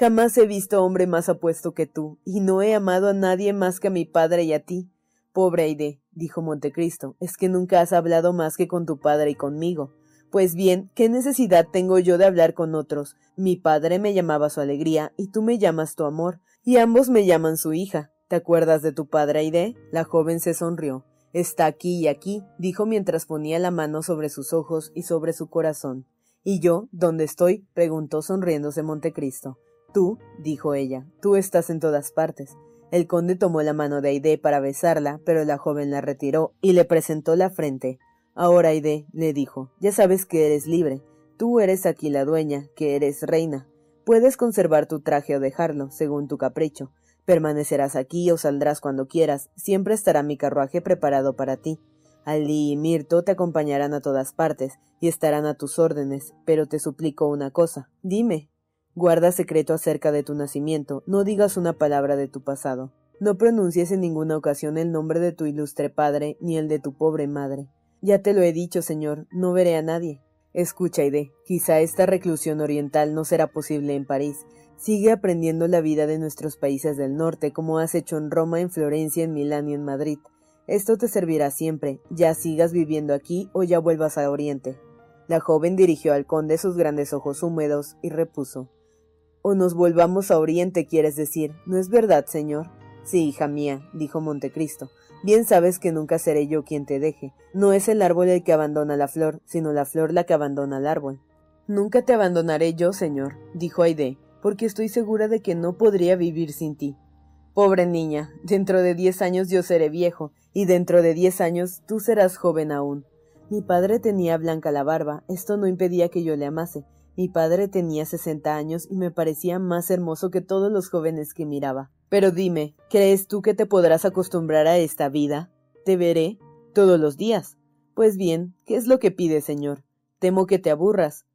[SPEAKER 1] Jamás he visto hombre más apuesto que tú, y no he amado a nadie más que a mi padre y a ti. Pobre Aide, dijo Montecristo, es que nunca has hablado más que con tu padre y conmigo. Pues bien, ¿qué necesidad tengo yo de hablar con otros? Mi padre me llamaba su alegría, y tú me llamas tu amor, y ambos me llaman su hija. ¿Te acuerdas de tu padre, Aide? La joven se sonrió. Está aquí y aquí, dijo mientras ponía la mano sobre sus ojos y sobre su corazón. ¿Y yo, dónde estoy? preguntó sonriéndose Montecristo. Tú, dijo ella, tú estás en todas partes. El conde tomó la mano de Aide para besarla, pero la joven la retiró y le presentó la frente. Ahora, Aide, le dijo, ya sabes que eres libre. Tú eres aquí la dueña, que eres reina. Puedes conservar tu traje o dejarlo, según tu capricho. Permanecerás aquí o saldrás cuando quieras, siempre estará mi carruaje preparado para ti. Alí y Mirto te acompañarán a todas partes y estarán a tus órdenes, pero te suplico una cosa. Dime. Guarda secreto acerca de tu nacimiento, no digas una palabra de tu pasado. No pronuncies en ninguna ocasión el nombre de tu ilustre padre ni el de tu pobre madre. Ya te lo he dicho, señor, no veré a nadie. Escucha, Ide, quizá esta reclusión oriental no será posible en París. Sigue aprendiendo la vida de nuestros países del norte, como has hecho en Roma, en Florencia, en Milán y en Madrid. Esto te servirá siempre, ya sigas viviendo aquí o ya vuelvas a Oriente. La joven dirigió al conde sus grandes ojos húmedos y repuso O nos volvamos a Oriente, quieres decir, ¿no es verdad, señor? Sí, hija mía, dijo Montecristo. Bien sabes que nunca seré yo quien te deje. No es el árbol el que abandona la flor, sino la flor la que abandona al árbol. Nunca te abandonaré yo, señor, dijo Aide, porque estoy segura de que no podría vivir sin ti. Pobre niña, dentro de diez años yo seré viejo, y dentro de diez años tú serás joven aún. Mi padre tenía blanca la barba, esto no impedía que yo le amase. Mi padre tenía sesenta años y me parecía más hermoso que todos los jóvenes que miraba. Pero dime, ¿crees tú que te podrás acostumbrar a esta vida? Te veré todos los días. Pues bien, ¿qué es lo que pides, señor? Temo que te aburras.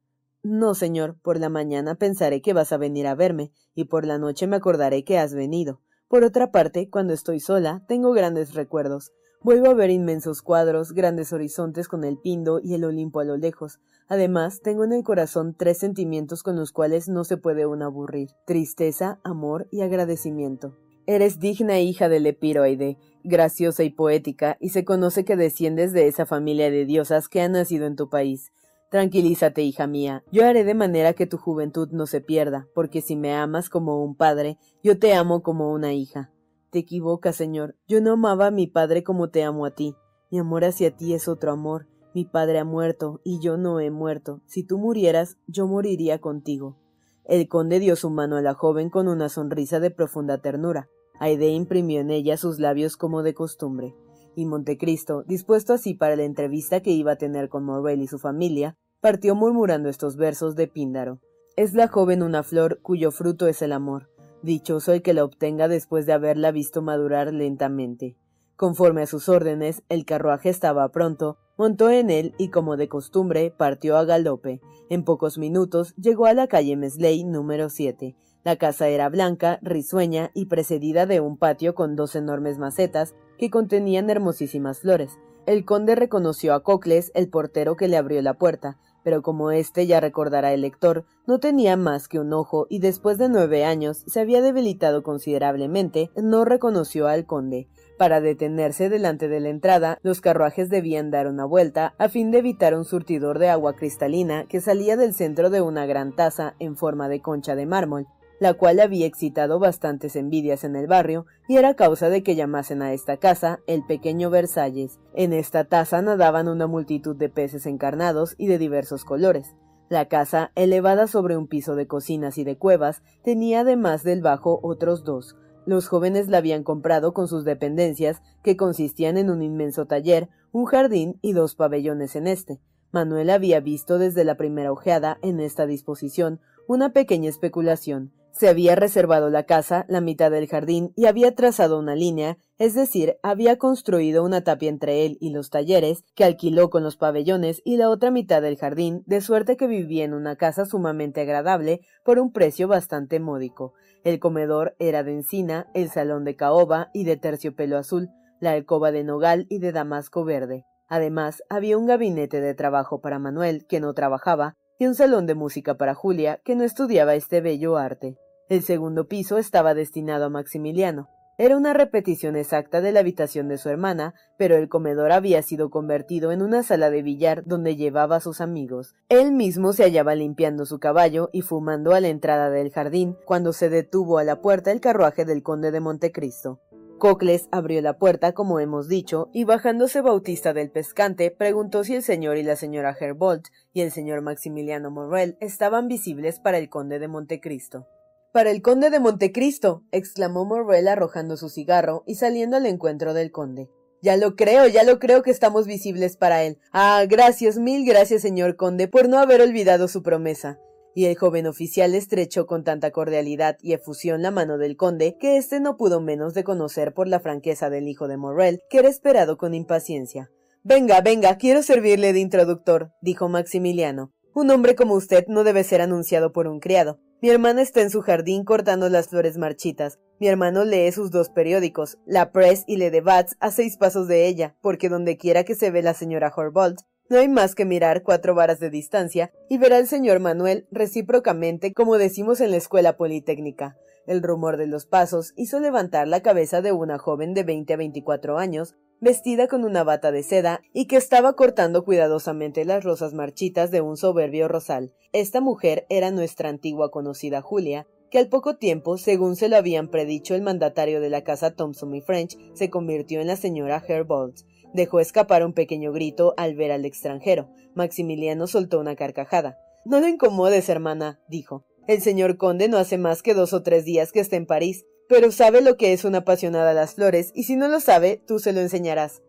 [SPEAKER 1] No, señor, por la mañana pensaré que vas a venir a verme, y por la noche me acordaré que has venido. Por otra parte, cuando estoy sola, tengo grandes recuerdos. Vuelvo a ver inmensos cuadros, grandes horizontes con el Pindo y el Olimpo a lo lejos. Además, tengo en el corazón tres sentimientos con los cuales no se puede uno aburrir tristeza, amor y agradecimiento. Eres digna hija del Epiroide, graciosa y poética, y se conoce que desciendes de esa familia de diosas que ha nacido en tu país. Tranquilízate, hija mía, yo haré de manera que tu juventud no se pierda, porque si me amas como un padre, yo te amo como una hija. Te equivocas, señor, yo no amaba a mi padre como te amo a ti. Mi amor hacia ti es otro amor, mi padre ha muerto y yo no he muerto. Si tú murieras, yo moriría contigo. El conde dio su mano a la joven con una sonrisa de profunda ternura. Aide imprimió en ella sus labios como de costumbre. Y Montecristo, dispuesto así para la entrevista que iba a tener con Morrel y su familia, partió murmurando estos versos de Píndaro. Es la joven una flor cuyo fruto es el amor. Dichoso el que la obtenga después de haberla visto madurar lentamente. Conforme a sus órdenes, el carruaje estaba pronto, montó en él y, como de costumbre, partió a galope. En pocos minutos llegó a la calle Mesley número 7. La casa era blanca, risueña y precedida de un patio con dos enormes macetas que contenían hermosísimas flores. El conde reconoció a Cocles, el portero que le abrió la puerta, pero como éste ya recordará el lector, no tenía más que un ojo y después de nueve años se había debilitado considerablemente, no reconoció al conde. Para detenerse delante de la entrada, los carruajes debían dar una vuelta a fin de evitar un surtidor de agua cristalina que salía del centro de una gran taza en forma de concha de mármol, la cual había excitado bastantes envidias en el barrio y era causa de que llamasen a esta casa el pequeño Versalles. En esta taza nadaban una multitud de peces encarnados y de diversos colores. La casa, elevada sobre un piso de cocinas y de cuevas, tenía además del bajo otros dos, los jóvenes la habían comprado con sus dependencias, que consistían en un inmenso taller, un jardín y dos pabellones en este. Manuel había visto desde la primera ojeada en esta disposición una pequeña especulación. Se había reservado la casa, la mitad del jardín, y había trazado una línea, es decir, había construido una tapia entre él y los talleres, que alquiló con los pabellones y la otra mitad del jardín, de suerte que vivía en una casa sumamente agradable por un precio bastante módico. El comedor era de encina, el salón de caoba y de terciopelo azul, la alcoba de nogal y de damasco verde. Además, había un gabinete de trabajo para Manuel, que no trabajaba, y un salón de música para Julia, que no estudiaba este bello arte. El segundo piso estaba destinado a Maximiliano. Era una repetición exacta de la habitación de su hermana, pero el comedor había sido convertido en una sala de billar donde llevaba a sus amigos. Él mismo se hallaba limpiando su caballo y fumando a la entrada del jardín cuando se detuvo a la puerta el carruaje del conde de Montecristo. Cocles abrió la puerta, como hemos dicho, y bajándose Bautista del pescante, preguntó si el señor y la señora Herbold y el señor Maximiliano Morrel estaban visibles para el conde de Montecristo. Para el conde de Montecristo, exclamó Morrel arrojando su cigarro y saliendo al encuentro del conde. Ya lo creo, ya lo creo que estamos visibles para él. Ah, gracias, mil gracias, señor conde, por no haber olvidado su promesa. Y el joven oficial estrechó con tanta cordialidad y efusión la mano del conde que éste no pudo menos de conocer por la franqueza del hijo de Morrel, que era esperado con impaciencia. Venga, venga, quiero servirle de introductor, dijo Maximiliano. Un hombre como usted no debe ser anunciado por un criado. Mi hermana está en su jardín cortando las flores marchitas. Mi hermano lee sus dos periódicos, La Press y Le Debats, a seis pasos de ella, porque donde quiera que se ve la señora Horbolt, no hay más que mirar cuatro varas de distancia y ver al señor Manuel recíprocamente, como decimos en la escuela politécnica. El rumor de los pasos hizo levantar la cabeza de una joven de veinte a veinticuatro años, vestida con una bata de seda y que estaba cortando cuidadosamente las rosas marchitas de un soberbio rosal. Esta mujer era nuestra antigua conocida Julia, que al poco tiempo, según se lo habían predicho el mandatario de la casa Thompson y French, se convirtió en la señora Herbold. Dejó escapar un pequeño grito al ver al extranjero. Maximiliano soltó una carcajada. No lo incomodes, hermana, dijo. El señor conde no hace más que dos o tres días que está en París pero sabe lo que es una apasionada a las flores, y si no lo sabe, tú se lo enseñarás.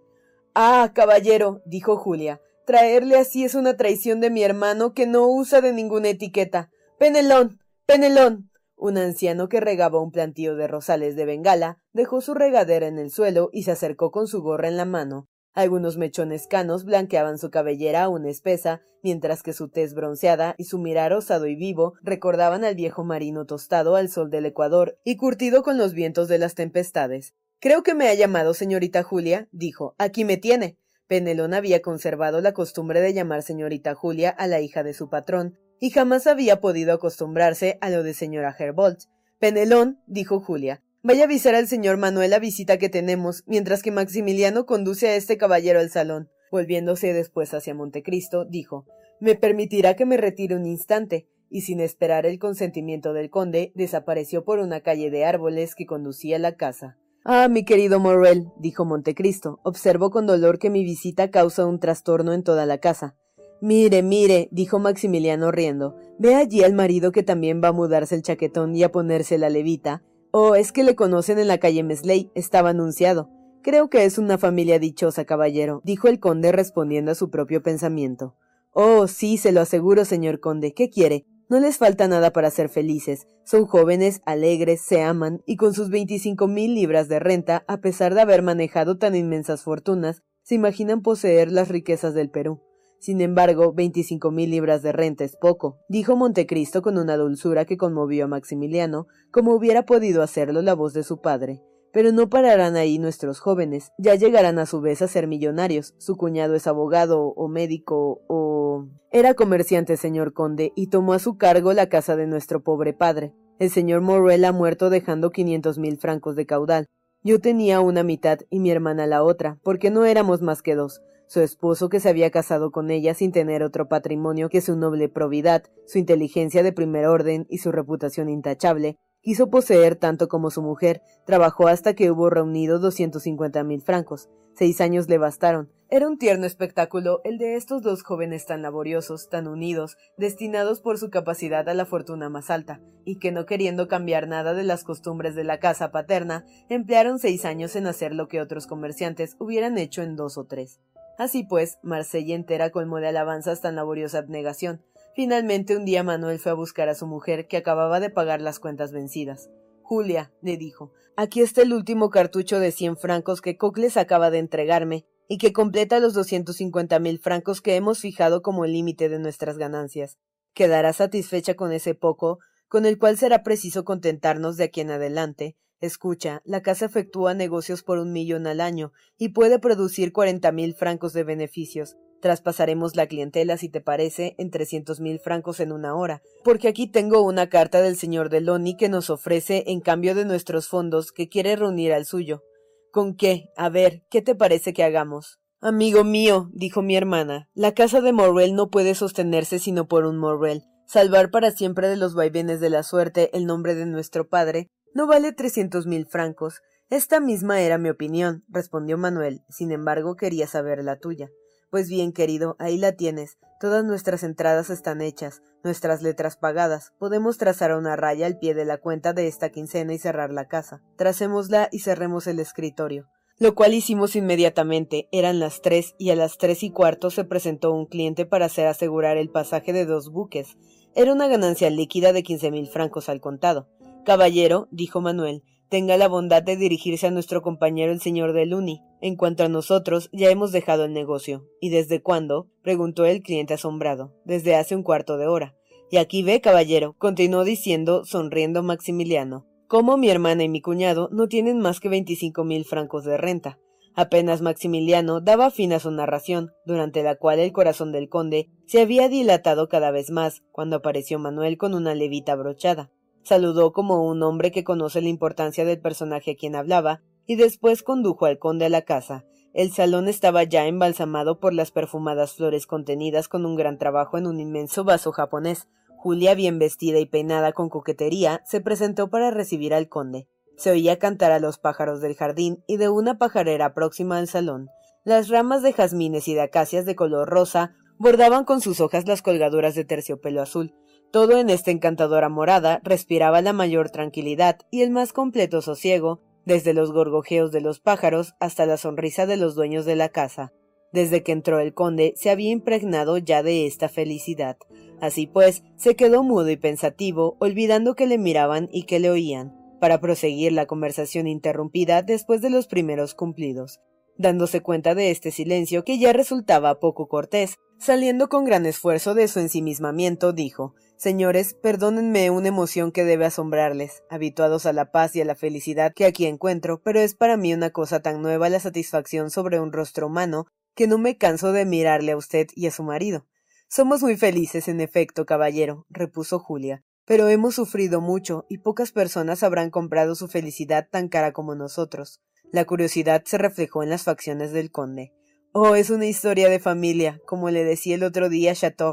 [SPEAKER 1] Ah, caballero, dijo Julia, traerle así es una traición de mi hermano que no usa de ninguna etiqueta. Penelón. Penelón. Un anciano que regaba un plantío de rosales de bengala dejó su regadera en el suelo y se acercó con su gorra en la mano. Algunos mechones canos blanqueaban su cabellera aún espesa, mientras que su tez bronceada y su mirar osado y vivo recordaban al viejo marino tostado al sol del Ecuador y curtido con los vientos de las tempestades. Creo que me ha llamado señorita Julia, dijo. Aquí me tiene. Penelón había conservado la costumbre de llamar señorita Julia a la hija de su patrón, y jamás había podido acostumbrarse a lo de señora Herbold. Penelón, dijo Julia, Vaya a avisar al señor Manuel la visita que tenemos, mientras que Maximiliano conduce a este caballero al salón. Volviéndose después hacia Montecristo, dijo Me permitirá que me retire un instante, y sin esperar el consentimiento del conde, desapareció por una calle de árboles que conducía a la casa. Ah, mi querido Morrel, dijo Montecristo, observo con dolor que mi visita causa un trastorno en toda la casa. Mire, mire, dijo Maximiliano riendo, ve allí al marido que también va a mudarse el chaquetón y a ponerse la levita, Oh, es que le conocen en la calle Mesley. Estaba anunciado. Creo que es una familia dichosa, caballero, dijo el conde respondiendo a su propio pensamiento. Oh, sí, se lo aseguro, señor conde. ¿Qué quiere? No les falta nada para ser felices. Son jóvenes, alegres, se aman, y con sus veinticinco mil libras de renta, a pesar de haber manejado tan inmensas fortunas, se imaginan poseer las riquezas del Perú. Sin embargo, veinticinco mil libras de renta es poco, dijo Montecristo con una dulzura que conmovió a Maximiliano, como hubiera podido hacerlo la voz de su padre. Pero no pararán ahí nuestros jóvenes, ya llegarán a su vez a ser millonarios. Su cuñado es abogado o médico o... Era comerciante, señor conde, y tomó a su cargo la casa de nuestro pobre padre. El señor Morrel ha muerto dejando quinientos mil francos de caudal. Yo tenía una mitad y mi hermana la otra, porque no éramos más que dos. Su esposo, que se había casado con ella sin tener otro patrimonio que su noble probidad, su inteligencia de primer orden y su reputación intachable, quiso poseer tanto como su mujer, trabajó hasta que hubo reunido doscientos cincuenta mil francos. Seis años le bastaron. Era un tierno espectáculo el de estos dos jóvenes tan laboriosos, tan unidos, destinados por su capacidad a la fortuna más alta, y que no queriendo cambiar nada de las costumbres de la casa paterna, emplearon seis años en hacer lo que otros comerciantes hubieran hecho en dos o tres. Así pues, Marsella entera colmó de alabanzas tan laboriosa abnegación. Finalmente un día Manuel fue a buscar a su mujer, que acababa de pagar las cuentas vencidas. Julia, le dijo, aquí está el último cartucho de cien francos que Cocles acaba de entregarme, y que completa los doscientos cincuenta mil francos que hemos fijado como el límite de nuestras ganancias. Quedará satisfecha con ese poco, con el cual será preciso contentarnos de aquí en adelante, Escucha, la casa efectúa negocios por un millón al año y puede producir cuarenta mil francos de beneficios. Traspasaremos la clientela, si te parece, en trescientos mil francos en una hora, porque aquí tengo una carta del señor Deloni que nos ofrece, en cambio de nuestros fondos, que quiere reunir al suyo. ¿Con qué? A ver, ¿qué te parece que hagamos? Amigo mío, dijo mi hermana, la casa de Morrel no puede sostenerse sino por un Morrel. Salvar para siempre de los vaivenes de la suerte el nombre de nuestro padre no vale trescientos mil francos. Esta misma era mi opinión, respondió Manuel. Sin embargo, quería saber la tuya. Pues bien, querido, ahí la tienes. Todas nuestras entradas están hechas, nuestras letras pagadas. Podemos trazar una raya al pie de la cuenta de esta quincena y cerrar la casa. Tracémosla y cerremos el escritorio. Lo cual hicimos inmediatamente. Eran las tres y a las tres y cuarto se presentó un cliente para hacer asegurar el pasaje de dos buques. Era una ganancia líquida de quince mil francos al contado. Caballero, dijo Manuel, tenga la bondad de dirigirse a nuestro compañero el señor de Luni. En cuanto a nosotros, ya hemos dejado el negocio. ¿Y desde cuándo? preguntó el cliente asombrado. Desde hace un cuarto de hora. Y aquí ve, caballero, continuó diciendo, sonriendo Maximiliano, como mi hermana y mi cuñado no tienen más que veinticinco mil francos de renta. Apenas Maximiliano daba fin a su narración, durante la cual el corazón del conde se había dilatado cada vez más, cuando apareció Manuel con una levita brochada. Saludó como un hombre que conoce la importancia del personaje a quien hablaba, y después condujo al conde a la casa. El salón estaba ya embalsamado por las perfumadas flores contenidas con un gran trabajo en un inmenso vaso japonés. Julia, bien vestida y peinada con coquetería, se presentó para recibir al conde. Se oía cantar a los pájaros del jardín y de una pajarera próxima al salón. Las ramas de jazmines y de acacias de color rosa bordaban con sus hojas las colgaduras de terciopelo azul. Todo en esta encantadora morada respiraba la mayor tranquilidad y el más completo sosiego, desde los gorgojeos de los pájaros hasta la sonrisa de los dueños de la casa. Desde que entró el conde se había impregnado ya de esta felicidad. Así pues, se quedó mudo y pensativo, olvidando que le miraban y que le oían para proseguir la conversación interrumpida después de los primeros cumplidos. Dándose cuenta de este silencio que ya resultaba poco cortés, saliendo con gran esfuerzo de su ensimismamiento, dijo Señores, perdónenme una emoción que debe asombrarles, habituados a la paz y a la felicidad que aquí encuentro, pero es para mí una cosa tan nueva la satisfacción sobre un rostro humano que no me canso de mirarle a usted y a su marido. Somos muy felices, en efecto, caballero, repuso Julia, pero hemos sufrido mucho y pocas personas habrán comprado su felicidad tan cara como nosotros. La curiosidad se reflejó en las facciones del conde. Oh, es una historia de familia, como le decía el otro día Chateau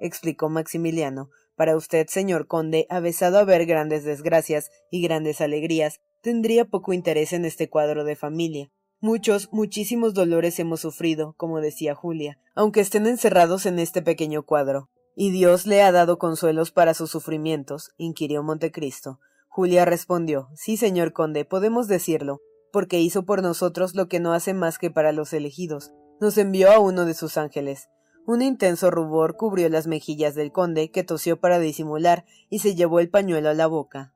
[SPEAKER 1] explicó Maximiliano. Para usted, señor conde, avesado a ver grandes desgracias y grandes alegrías, tendría poco interés en este cuadro de familia. Muchos, muchísimos dolores hemos sufrido, como decía Julia, aunque estén encerrados en este pequeño cuadro. ¿Y Dios le ha dado consuelos para sus sufrimientos? inquirió Montecristo. Julia respondió Sí, señor conde, podemos decirlo, porque hizo por nosotros lo que no hace más que para los elegidos. Nos envió a uno de sus ángeles. Un intenso rubor cubrió las mejillas del conde, que tosió para disimular, y se llevó el pañuelo a la boca.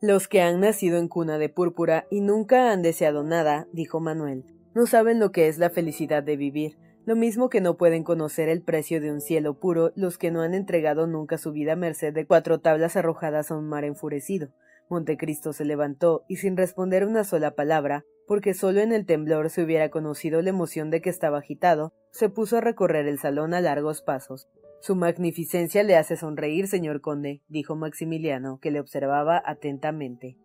[SPEAKER 1] Los que han nacido en cuna de púrpura y nunca han deseado nada, dijo Manuel, no saben lo que es la felicidad de vivir lo mismo que no pueden conocer el precio de un cielo puro los que no han entregado nunca su vida a merced de cuatro tablas arrojadas a un mar enfurecido. Montecristo se levantó y sin responder una sola palabra, porque solo en el temblor se hubiera conocido la emoción de que estaba agitado, se puso a recorrer el salón a largos pasos. Su magnificencia le hace sonreír, señor conde, dijo Maximiliano, que le observaba atentamente.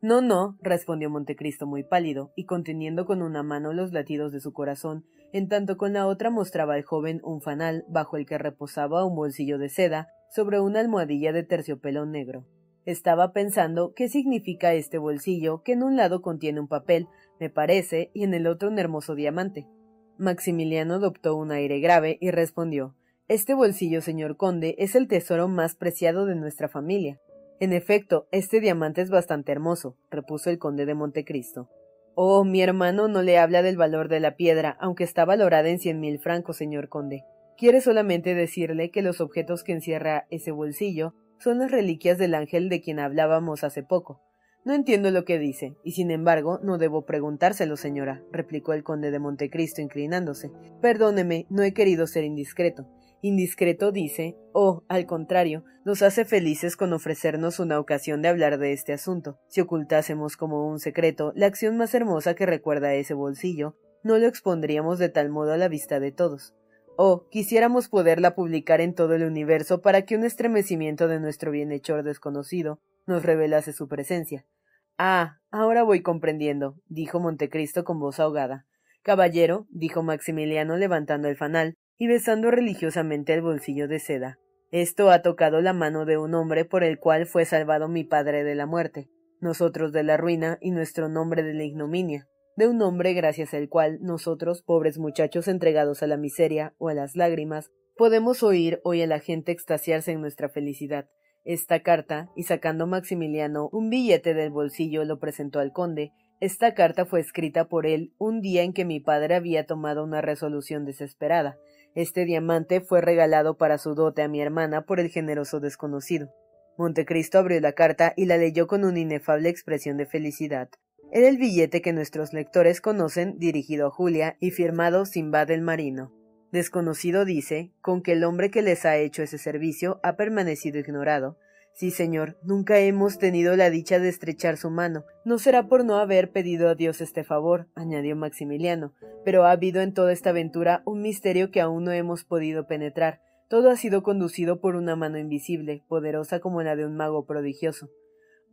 [SPEAKER 1] No, no, respondió Montecristo muy pálido, y conteniendo con una mano los latidos de su corazón, en tanto con la otra mostraba al joven un fanal bajo el que reposaba un bolsillo de seda sobre una almohadilla de terciopelo negro. Estaba pensando qué significa este bolsillo que en un lado contiene un papel, me parece, y en el otro un hermoso diamante. Maximiliano adoptó un aire grave y respondió Este bolsillo, señor conde, es el tesoro más preciado de nuestra familia. En efecto, este diamante es bastante hermoso, repuso el conde de Montecristo. Oh, mi hermano no le habla del valor de la piedra, aunque está valorada en cien mil francos, señor conde. Quiere solamente decirle que los objetos que encierra ese bolsillo son las reliquias del ángel de quien hablábamos hace poco. No entiendo lo que dice, y sin embargo no debo preguntárselo, señora, replicó el conde de Montecristo inclinándose. Perdóneme, no he querido ser indiscreto. Indiscreto dice, o, al contrario, nos hace felices con ofrecernos una ocasión de hablar de este asunto. Si ocultásemos como un secreto la acción más hermosa que recuerda ese bolsillo, no lo expondríamos de tal modo a la vista de todos. O quisiéramos poderla publicar en todo el universo para que un estremecimiento de nuestro bienhechor desconocido nos revelase su presencia. Ah, ahora voy comprendiendo, dijo Montecristo con voz ahogada. Caballero, dijo Maximiliano levantando el fanal, y besando religiosamente el bolsillo de seda. Esto ha tocado la mano de un hombre por el cual fue salvado mi padre de la muerte, nosotros de la ruina y nuestro nombre de la ignominia, de un hombre gracias al cual nosotros, pobres muchachos entregados a la miseria o a las lágrimas, podemos oír hoy a la gente extasiarse en nuestra felicidad. Esta carta, y sacando Maximiliano un billete del bolsillo, lo presentó al conde. Esta carta fue escrita por él un día en que mi padre había tomado una resolución desesperada, este diamante fue regalado para su dote a mi hermana por el generoso desconocido. Montecristo abrió la carta y la leyó con una inefable expresión de felicidad. Era el billete que nuestros lectores conocen dirigido a Julia y firmado Simbad el Marino. Desconocido dice, con que el hombre que les ha hecho ese servicio ha permanecido ignorado. Sí, señor, nunca hemos tenido la dicha de estrechar su mano. No será por no haber pedido a Dios este favor, añadió Maximiliano, pero ha habido en toda esta aventura un misterio que aún no hemos podido penetrar. Todo ha sido conducido por una mano invisible, poderosa como la de un mago prodigioso.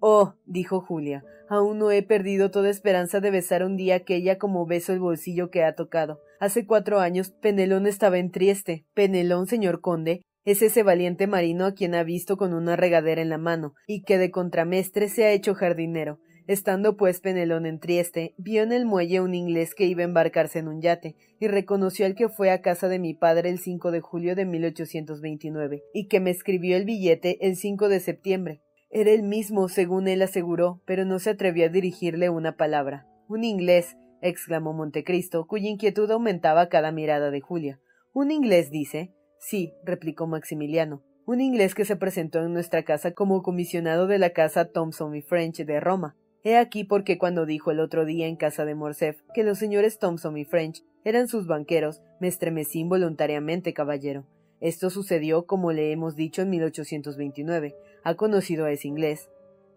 [SPEAKER 1] Oh, dijo Julia, aún no he perdido toda esperanza de besar un día aquella como beso el bolsillo que ha tocado. Hace cuatro años Penelón estaba en Trieste. Penelón, señor conde, es ese valiente marino a quien ha visto con una regadera en la mano, y que de contramestre se ha hecho jardinero. Estando pues Penelón en Trieste, vio en el muelle un inglés que iba a embarcarse en un yate, y reconoció al que fue a casa de mi padre el 5 de julio de 1829, y que me escribió el billete el 5 de septiembre. Era el mismo, según él aseguró, pero no se atrevió a dirigirle una palabra. Un inglés, exclamó Montecristo, cuya inquietud aumentaba cada mirada de Julia. ¿Un inglés, dice? Sí, replicó Maximiliano un inglés que se presentó en nuestra casa como comisionado de la casa Thomson y French de Roma. He aquí por qué cuando dijo el otro día en casa de Morcerf que los señores Thompson y French eran sus banqueros, me estremecí involuntariamente, caballero. Esto sucedió, como le hemos dicho, en 1829. Ha conocido a ese inglés.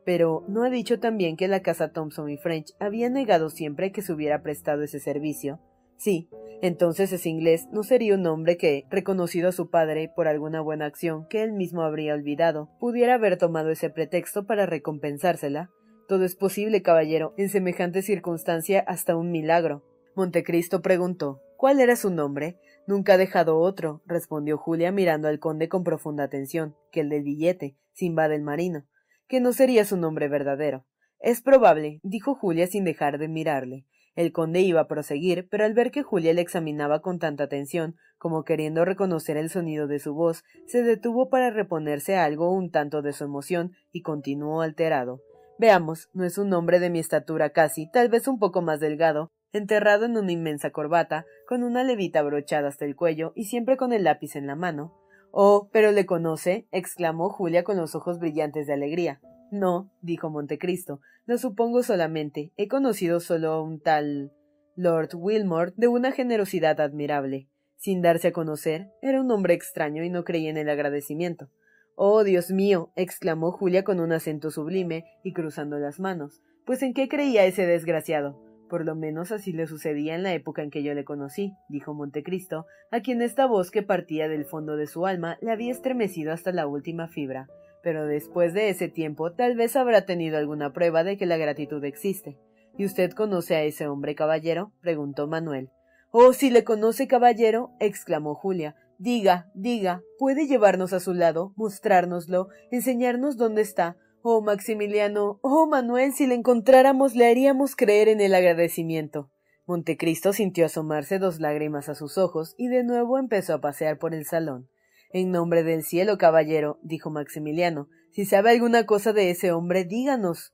[SPEAKER 1] Pero ¿no ha dicho también que la casa Thompson y French había negado siempre que se hubiera prestado ese servicio? Sí, entonces ese inglés no sería un hombre que, reconocido a su padre por alguna buena acción que él mismo habría olvidado, pudiera haber tomado ese pretexto para recompensársela. Todo es posible, caballero, en semejante circunstancia hasta un milagro. Montecristo preguntó ¿Cuál era su nombre? Nunca ha dejado otro, respondió Julia mirando al conde con profunda atención, que el del billete, Simba del marino, que no sería su nombre verdadero. Es probable, dijo Julia sin dejar de mirarle. El conde iba a proseguir, pero al ver que Julia le examinaba con tanta atención, como queriendo reconocer el sonido de su voz, se detuvo para reponerse algo un tanto de su emoción y continuó alterado. Veamos, no es un hombre de mi estatura casi, tal vez un poco más delgado, enterrado en una inmensa corbata, con una levita brochada hasta el cuello y siempre con el lápiz en la mano. Oh, pero le conoce, exclamó Julia con los ojos brillantes de alegría. No, dijo Montecristo, lo supongo solamente. He conocido solo a un tal Lord Wilmore de una generosidad admirable. Sin darse a conocer, era un hombre extraño y no creía en el agradecimiento. Oh, Dios mío. exclamó Julia con un acento sublime y cruzando las manos. Pues en qué creía ese desgraciado. Por lo menos así le sucedía en la época en que yo le conocí, dijo Montecristo, a quien esta voz que partía del fondo de su alma le había estremecido hasta la última fibra. Pero después de ese tiempo tal vez habrá tenido alguna prueba de que la gratitud existe. ¿Y usted conoce a ese hombre caballero? preguntó Manuel. Oh, si le conoce caballero, exclamó Julia, Diga, diga, puede llevarnos a su lado, mostrárnoslo, enseñarnos dónde está. Oh, Maximiliano, oh, Manuel, si le encontráramos le haríamos creer en el agradecimiento. Montecristo sintió asomarse dos lágrimas a sus ojos y de nuevo empezó a pasear por el salón. En nombre del cielo, caballero, dijo Maximiliano, si sabe alguna cosa de ese hombre, díganos.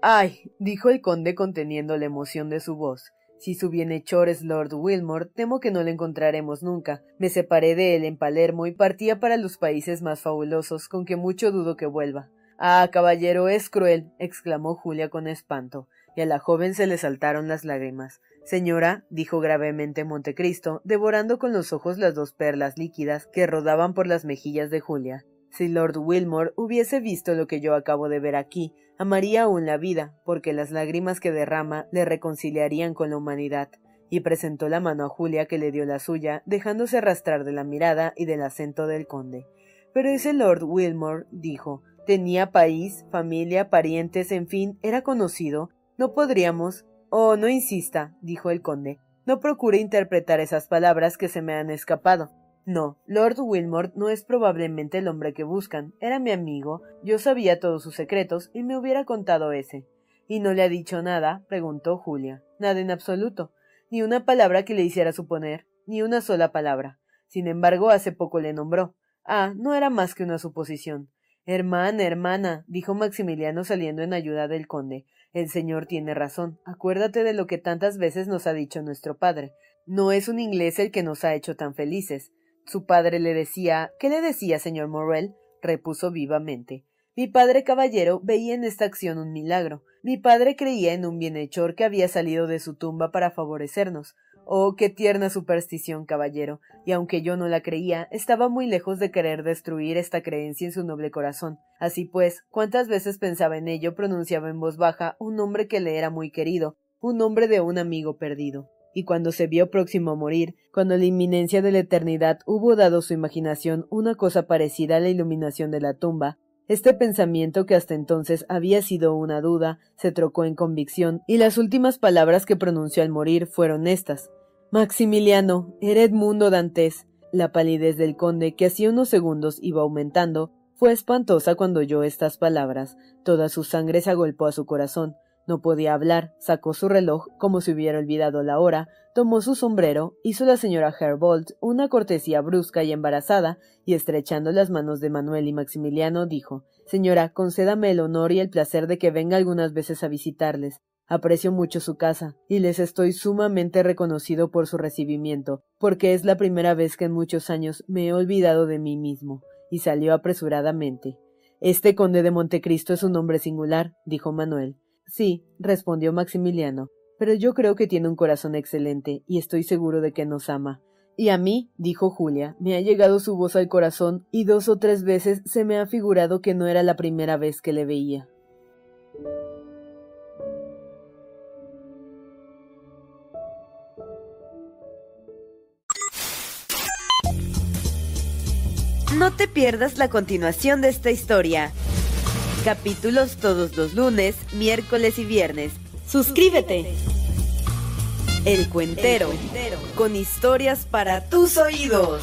[SPEAKER 1] Ay, dijo el conde conteniendo la emoción de su voz. Si su bienhechor es Lord Wilmore, temo que no le encontraremos nunca. Me separé de él en Palermo y partía para los países más fabulosos, con que mucho dudo que vuelva. Ah, caballero, es cruel, exclamó Julia con espanto, y a la joven se le saltaron las lágrimas. Señora, dijo gravemente Montecristo, devorando con los ojos las dos perlas líquidas que rodaban por las mejillas de Julia. Si Lord Wilmore hubiese visto lo que yo acabo de ver aquí, amaría aún la vida, porque las lágrimas que derrama le reconciliarían con la humanidad, y presentó la mano a Julia que le dio la suya, dejándose arrastrar de la mirada y del acento del conde. Pero ese Lord Wilmore, dijo, tenía país, familia, parientes, en fin, era conocido. No podríamos. Oh, no insista, dijo el conde. No procure interpretar esas palabras que se me han escapado. No, Lord Wilmore no es probablemente el hombre que buscan. Era mi amigo, yo sabía todos sus secretos y me hubiera contado ese. ¿Y no le ha dicho nada? preguntó Julia. Nada en absoluto. Ni una palabra que le hiciera suponer, ni una sola palabra. Sin embargo, hace poco le nombró. Ah, no era más que una suposición. Hermana, hermana, dijo Maximiliano saliendo en ayuda del conde. El señor tiene razón. Acuérdate de lo que tantas veces nos ha dicho nuestro padre. No es un inglés el que nos ha hecho tan felices. Su padre le decía ¿Qué le decía, señor Morrel? repuso vivamente. Mi padre caballero veía en esta acción un milagro. Mi padre creía en un bienhechor que había salido de su tumba para favorecernos. Oh, qué tierna superstición, caballero. Y aunque yo no la creía, estaba muy lejos de querer destruir esta creencia en su noble corazón. Así pues, cuántas veces pensaba en ello, pronunciaba en voz baja un nombre que le era muy querido, un nombre de un amigo perdido. Y cuando se vio próximo a morir, cuando la inminencia de la eternidad hubo dado su imaginación una cosa parecida a la iluminación de la tumba, este pensamiento que hasta entonces había sido una duda se trocó en convicción, y las últimas palabras que pronunció al morir fueron estas Maximiliano, era Edmundo Dantes. La palidez del conde, que hacía unos segundos iba aumentando, fue espantosa cuando oyó estas palabras. Toda su sangre se agolpó a su corazón. No podía hablar, sacó su reloj como si hubiera olvidado la hora, tomó su sombrero, hizo la señora Herbold una cortesía brusca y embarazada, y estrechando las manos de Manuel y Maximiliano, dijo Señora, concédame el honor y el placer de que venga algunas veces a visitarles. Aprecio mucho su casa, y les estoy sumamente reconocido por su recibimiento, porque es la primera vez que en muchos años me he olvidado de mí mismo. Y salió apresuradamente. Este conde de Montecristo es un hombre singular, dijo Manuel. Sí, respondió Maximiliano, pero yo creo que tiene un corazón excelente y estoy seguro de que nos ama. Y a mí, dijo Julia, me ha llegado su voz al corazón y dos o tres veces se me ha figurado que no era la primera vez que le veía.
[SPEAKER 2] No te pierdas la continuación de esta historia. Capítulos todos los lunes, miércoles y viernes. Suscríbete. El Cuentero, con historias para tus oídos.